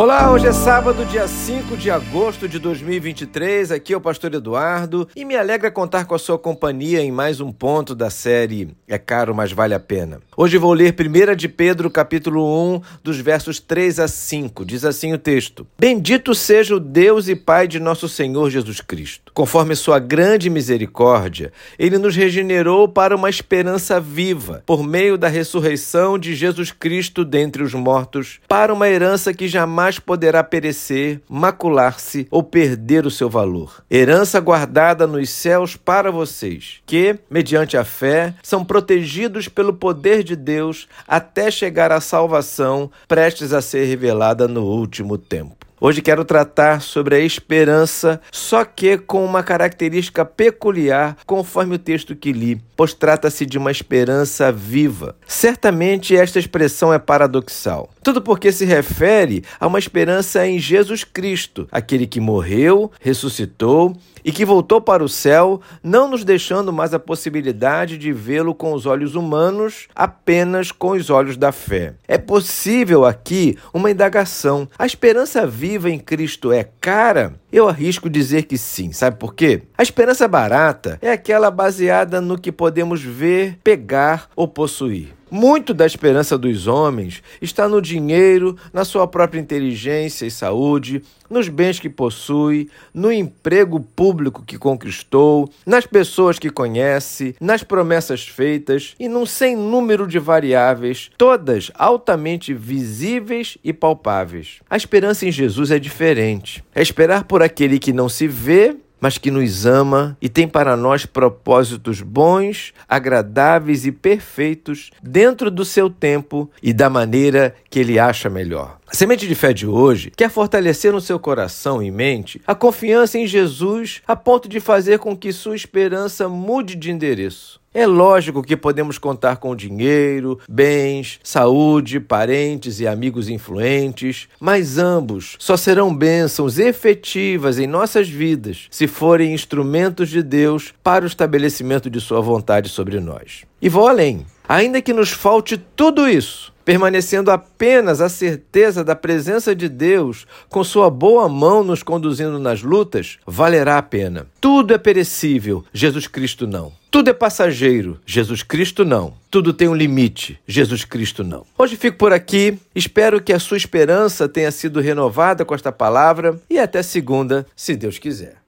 Olá, hoje é sábado, dia 5 de agosto de 2023. Aqui é o pastor Eduardo e me alegra contar com a sua companhia em mais um ponto da série É Caro, mas Vale a Pena. Hoje vou ler 1 de Pedro, capítulo 1, dos versos 3 a 5. Diz assim o texto: Bendito seja o Deus e Pai de nosso Senhor Jesus Cristo. Conforme sua grande misericórdia, ele nos regenerou para uma esperança viva, por meio da ressurreição de Jesus Cristo dentre os mortos, para uma herança que jamais jamais poderá perecer, macular-se ou perder o seu valor. Herança guardada nos céus para vocês, que, mediante a fé, são protegidos pelo poder de Deus até chegar à salvação prestes a ser revelada no último tempo. Hoje quero tratar sobre a esperança, só que com uma característica peculiar, conforme o texto que li, pois trata-se de uma esperança viva. Certamente esta expressão é paradoxal. Tudo porque se refere a uma esperança em Jesus Cristo, aquele que morreu, ressuscitou e que voltou para o céu, não nos deixando mais a possibilidade de vê-lo com os olhos humanos, apenas com os olhos da fé. É possível aqui uma indagação: a esperança viva em Cristo é cara? Eu arrisco dizer que sim. Sabe por quê? A esperança barata é aquela baseada no que podemos ver, pegar ou possuir. Muito da esperança dos homens está no dinheiro, na sua própria inteligência e saúde, nos bens que possui, no emprego público que conquistou, nas pessoas que conhece, nas promessas feitas e num sem número de variáveis, todas altamente visíveis e palpáveis. A esperança em Jesus é diferente. É esperar por aquele que não se vê mas que nos ama e tem para nós propósitos bons, agradáveis e perfeitos dentro do seu tempo e da maneira que ele acha melhor. A semente de fé de hoje quer fortalecer no seu coração e mente a confiança em Jesus a ponto de fazer com que sua esperança mude de endereço. É lógico que podemos contar com dinheiro, bens, saúde, parentes e amigos influentes, mas ambos só serão bênçãos efetivas em nossas vidas se forem instrumentos de Deus para o estabelecimento de Sua vontade sobre nós. E vou além. Ainda que nos falte tudo isso, permanecendo apenas a certeza da presença de Deus, com sua boa mão nos conduzindo nas lutas, valerá a pena. Tudo é perecível, Jesus Cristo não. Tudo é passageiro, Jesus Cristo não. Tudo tem um limite, Jesus Cristo não. Hoje fico por aqui. Espero que a sua esperança tenha sido renovada com esta palavra e até segunda, se Deus quiser.